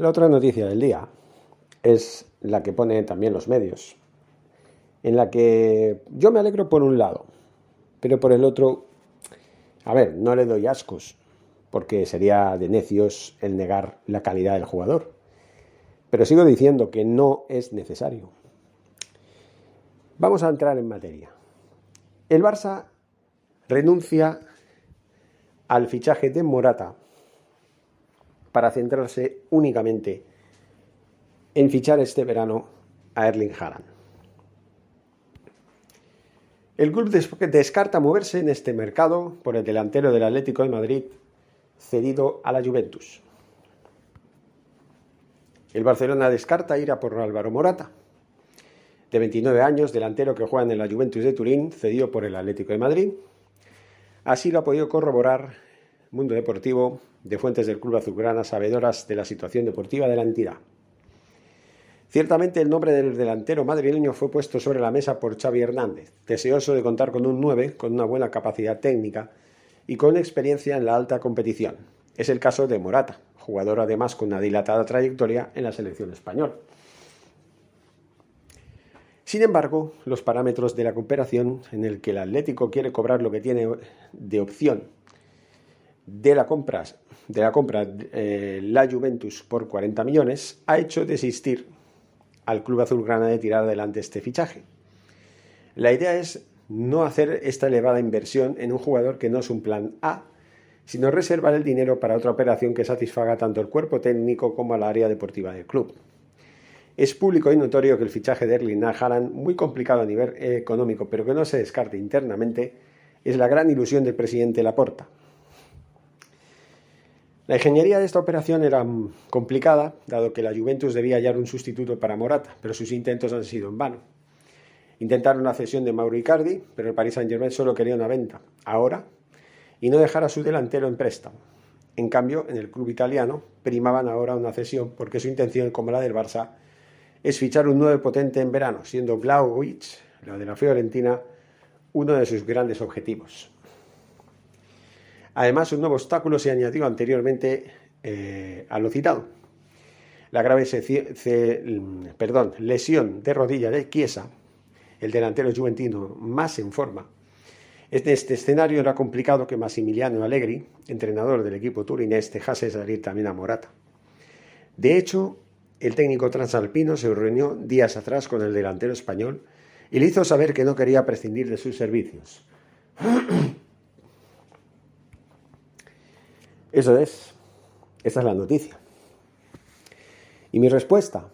La otra noticia del día es la que ponen también los medios, en la que yo me alegro por un lado, pero por el otro, a ver, no le doy ascos, porque sería de necios el negar la calidad del jugador. Pero sigo diciendo que no es necesario. Vamos a entrar en materia. El Barça renuncia al fichaje de Morata para centrarse únicamente en fichar este verano a Erling Haaland. El club descarta moverse en este mercado por el delantero del Atlético de Madrid cedido a la Juventus. El Barcelona descarta ir a por Álvaro Morata, de 29 años, delantero que juega en la Juventus de Turín, cedido por el Atlético de Madrid. Así lo ha podido corroborar Mundo Deportivo de fuentes del Club Azulgrana sabedoras de la situación deportiva de la entidad. Ciertamente el nombre del delantero madrileño fue puesto sobre la mesa por Xavi Hernández, deseoso de contar con un 9 con una buena capacidad técnica y con experiencia en la alta competición. Es el caso de Morata, jugador además con una dilatada trayectoria en la selección española. Sin embargo, los parámetros de la cooperación en el que el Atlético quiere cobrar lo que tiene de opción de la compra, de la, compra eh, la Juventus por 40 millones ha hecho desistir al club azulgrana de tirar adelante este fichaje. La idea es no hacer esta elevada inversión en un jugador que no es un plan A, sino reservar el dinero para otra operación que satisfaga tanto el cuerpo técnico como al área deportiva del club. Es público y notorio que el fichaje de Erling Haaland, muy complicado a nivel económico, pero que no se descarte internamente, es la gran ilusión del presidente Laporta. La ingeniería de esta operación era complicada, dado que la Juventus debía hallar un sustituto para Morata, pero sus intentos han sido en vano. Intentaron la cesión de Mauro Icardi, pero el Paris Saint-Germain solo quería una venta, ahora, y no dejar a su delantero en préstamo. En cambio, en el club italiano primaban ahora una cesión porque su intención, como la del Barça, es fichar un nuevo potente en verano, siendo Vlaovic, la de la Fiorentina, uno de sus grandes objetivos. Además, un nuevo obstáculo se añadió anteriormente eh, a lo citado. La grave perdón, lesión de rodilla de Chiesa, el delantero juventino más en forma. En este escenario era complicado que Massimiliano Allegri, entrenador del equipo turinés, dejase salir también a Morata. De hecho, el técnico transalpino se reunió días atrás con el delantero español y le hizo saber que no quería prescindir de sus servicios. Eso es. Esa es la noticia. Y mi respuesta,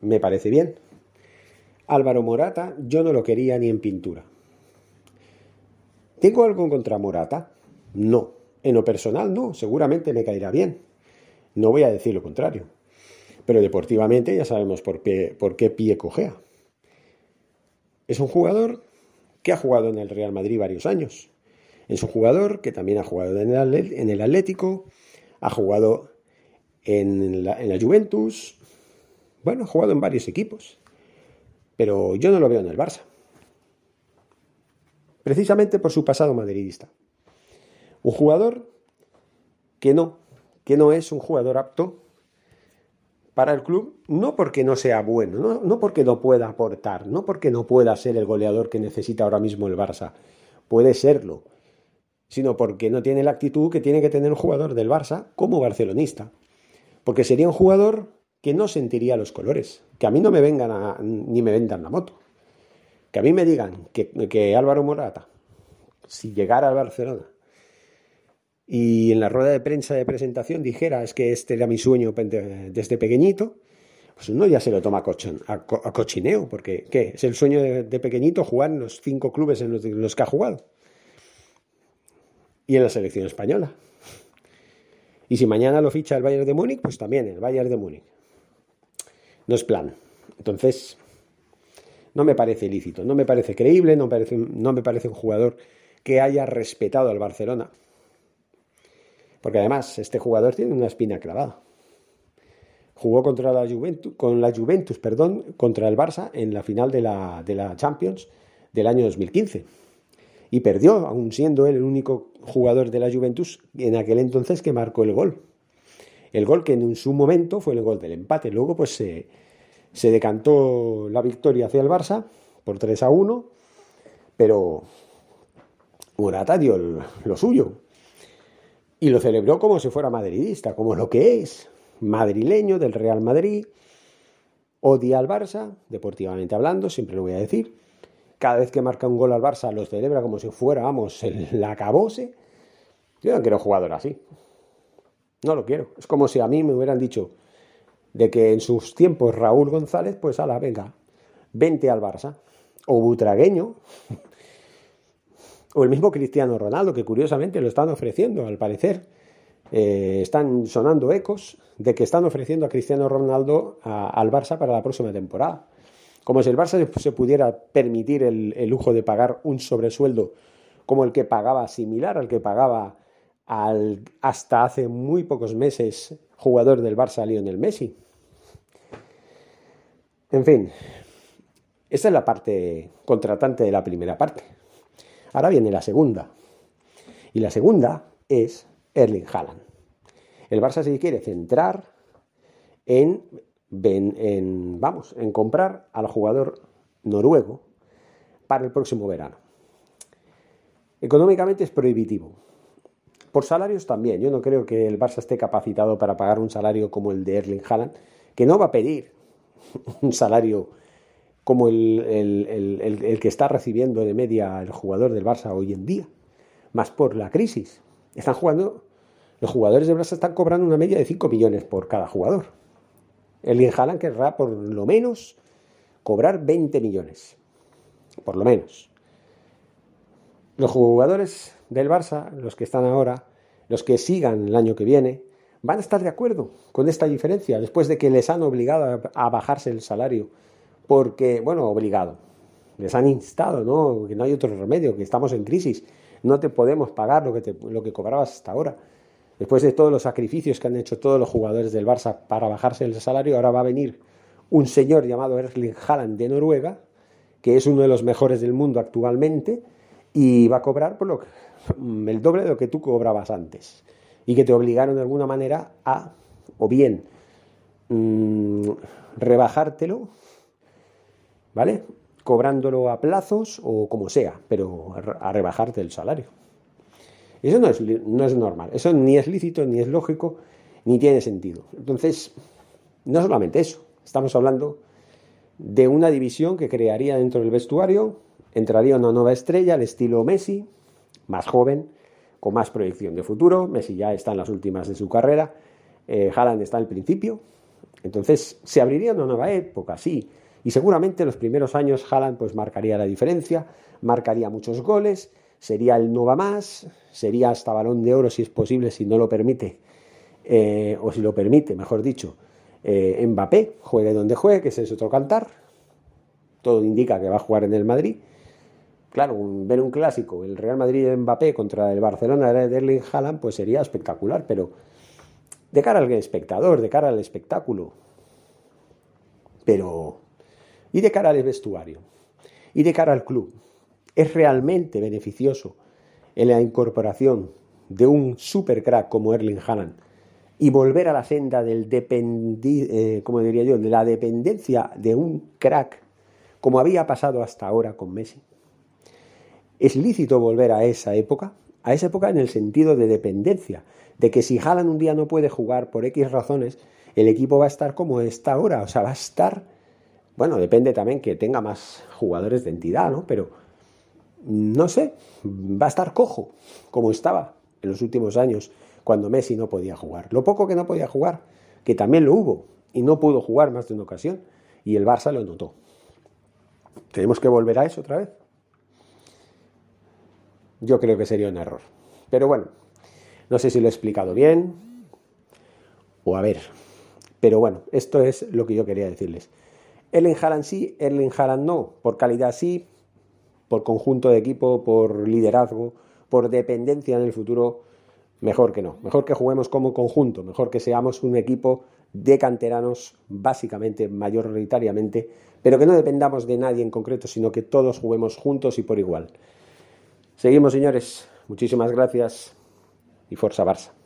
me parece bien. Álvaro Morata yo no lo quería ni en pintura. ¿Tengo algo contra Morata? No. En lo personal no, seguramente me caerá bien. No voy a decir lo contrario. Pero deportivamente ya sabemos por qué, pie cojea. Es un jugador que ha jugado en el Real Madrid varios años es un jugador que también ha jugado en el Atlético, ha jugado en la, Juventus, bueno, ha jugado en varios equipos, pero yo no lo veo en el Barça. Precisamente por su pasado madridista. Un jugador que no, que no es un jugador apto para el club, no porque no sea bueno, no, no, porque no pueda aportar, no porque no pueda ser el goleador que necesita ahora mismo el Barça, puede serlo, sino porque no tiene la actitud que tiene que tener un jugador del Barça como barcelonista. Porque sería un jugador que no sentiría los colores, que a mí no me vengan ni me vendan la moto. Que a mí me digan que, que Álvaro Morata, si llegara al Barcelona, y en la rueda de prensa de presentación dijera es que este era mi sueño desde pequeñito, pues uno ya se lo toma a, cochineo, porque ¿qué? Es el sueño de, pequeñito jugar en los cinco clubes en los, que ha jugado. Y en la selección española. Y si mañana lo ficha el Bayern de Múnich, pues también el Bayern de Múnich. No es plan. Entonces, no me parece lícito, no me parece creíble, no, parece, no me parece un jugador que haya respetado al Barcelona. Porque además, este jugador tiene una espina clavada. Jugó contra la Juventus, con la Juventus, perdón, contra el Barça en la final de la, de la Champions del año 2015. Y perdió, aún siendo él el único jugador de la Juventus en aquel entonces que marcó el gol. El gol que en su momento fue el gol del empate. Luego, pues se, se decantó la victoria hacia el Barça por 3 a 1, pero Morata dio lo suyo. Y lo celebró como si fuera madridista, como lo que es madrileño del Real Madrid, odia al Barça, deportivamente hablando, siempre lo voy a decir. Cada vez que marca un gol al Barça lo celebra como si fuera, vamos, el acabose. Yo no quiero jugador así. No lo quiero. Es como si a mí me hubieran dicho de que en sus tiempos Raúl González, pues ala, venga, vente al Barça. O Butragueño. o el mismo Cristiano Ronaldo, que curiosamente lo están ofreciendo, al parecer. Eh, están sonando ecos de que están ofreciendo a Cristiano Ronaldo al Barça para la próxima temporada. Como si el Barça se pudiera permitir el, lujo de pagar un sobresueldo como el que pagaba, similar al que pagaba al, hasta hace muy pocos meses jugador del Barça, Lionel Messi. En fin, esa es la parte contratante de la primera parte. Ahora viene la segunda. Y la segunda es Erling Haaland. El Barça se quiere centrar en, en, vamos, en comprar al jugador noruego para el próximo verano. Económicamente es prohibitivo. Por salarios también. Yo no creo que el Barça esté capacitado para pagar un salario como el de Erling Haaland, que no va a pedir un salario como el, el, que está recibiendo de media el jugador del Barça hoy en día, más por la crisis. Están jugando los jugadores de Barça están cobrando una media de 5 millones por cada jugador. El Haaland querrá por lo menos cobrar 20 millones. Por lo menos. Los jugadores del Barça, los que están ahora, los que sigan el año que viene, van a estar de acuerdo con esta diferencia, después de que les han obligado a bajarse el salario. Porque, bueno, obligado. Les han instado, ¿no? Que no hay otro remedio, que estamos en crisis. No te podemos pagar lo que, te, lo que cobrabas hasta ahora. Después de todos los sacrificios que han hecho todos los jugadores del Barça para bajarse el salario, ahora va a venir un señor llamado Erling Haaland de Noruega, que es uno de los mejores del mundo actualmente, y va a cobrar por lo mm, el doble de lo que tú cobrabas antes. Y que te obligaron de alguna manera a, o bien, mm, rebajártelo, ¿vale? Cobrándolo a plazos o como sea, pero a rebajarte el salario. Eso no es, no es normal, eso ni es lícito, ni es lógico, ni tiene sentido. Entonces, no solamente eso, estamos hablando de una división que crearía dentro del vestuario, entraría una nueva estrella al estilo Messi, más joven, con más proyección de futuro. Messi ya está en las últimas de su carrera, eh, Haaland está al principio. Entonces, se abriría una nueva época, sí. Y seguramente en los primeros años Haaland pues marcaría la diferencia, marcaría muchos goles, sería el Nova más, sería hasta balón de oro si es posible, si no lo permite, eh, o si lo permite, mejor dicho, eh, Mbappé, juegue donde juegue, que ese es otro cantar. Todo indica que va a jugar en el Madrid. Claro, ver un clásico, el Real Madrid de Mbappé contra el Barcelona de Erling Haaland, pues sería espectacular, pero de cara al espectador, de cara al espectáculo, pero y de cara al vestuario, y de cara al club, es realmente beneficioso en la incorporación de un super crack como Erling Haaland y volver a la senda del eh, como diría yo, de la dependencia de un crack como había pasado hasta ahora con Messi. ¿Es lícito volver a esa época? a esa época en el sentido de dependencia, de que si Haaland un día no puede jugar por X razones, el equipo va a estar como está ahora, o sea, va a estar, bueno, depende también que tenga más jugadores de entidad, ¿no? Pero no sé, va a estar cojo, como estaba en los últimos años, cuando Messi no podía jugar. Lo poco que no podía jugar, que también lo hubo, y no pudo jugar más de una ocasión, y el Barça lo notó. ¿Tenemos que volver a eso otra vez? Yo creo que sería un error. Pero bueno, no sé si lo he explicado bien o a ver. Pero bueno, esto es lo que yo quería decirles. Erling Haaland sí, Erling Haaland no. Por calidad sí, por conjunto de equipo, por liderazgo, por dependencia en el futuro, mejor que no. Mejor que juguemos como conjunto, mejor que seamos un equipo de canteranos, básicamente, mayoritariamente, pero que no dependamos de nadie en concreto, sino que todos juguemos juntos y por igual. Seguimos, señores. Muchísimas gracias y Forza Barça.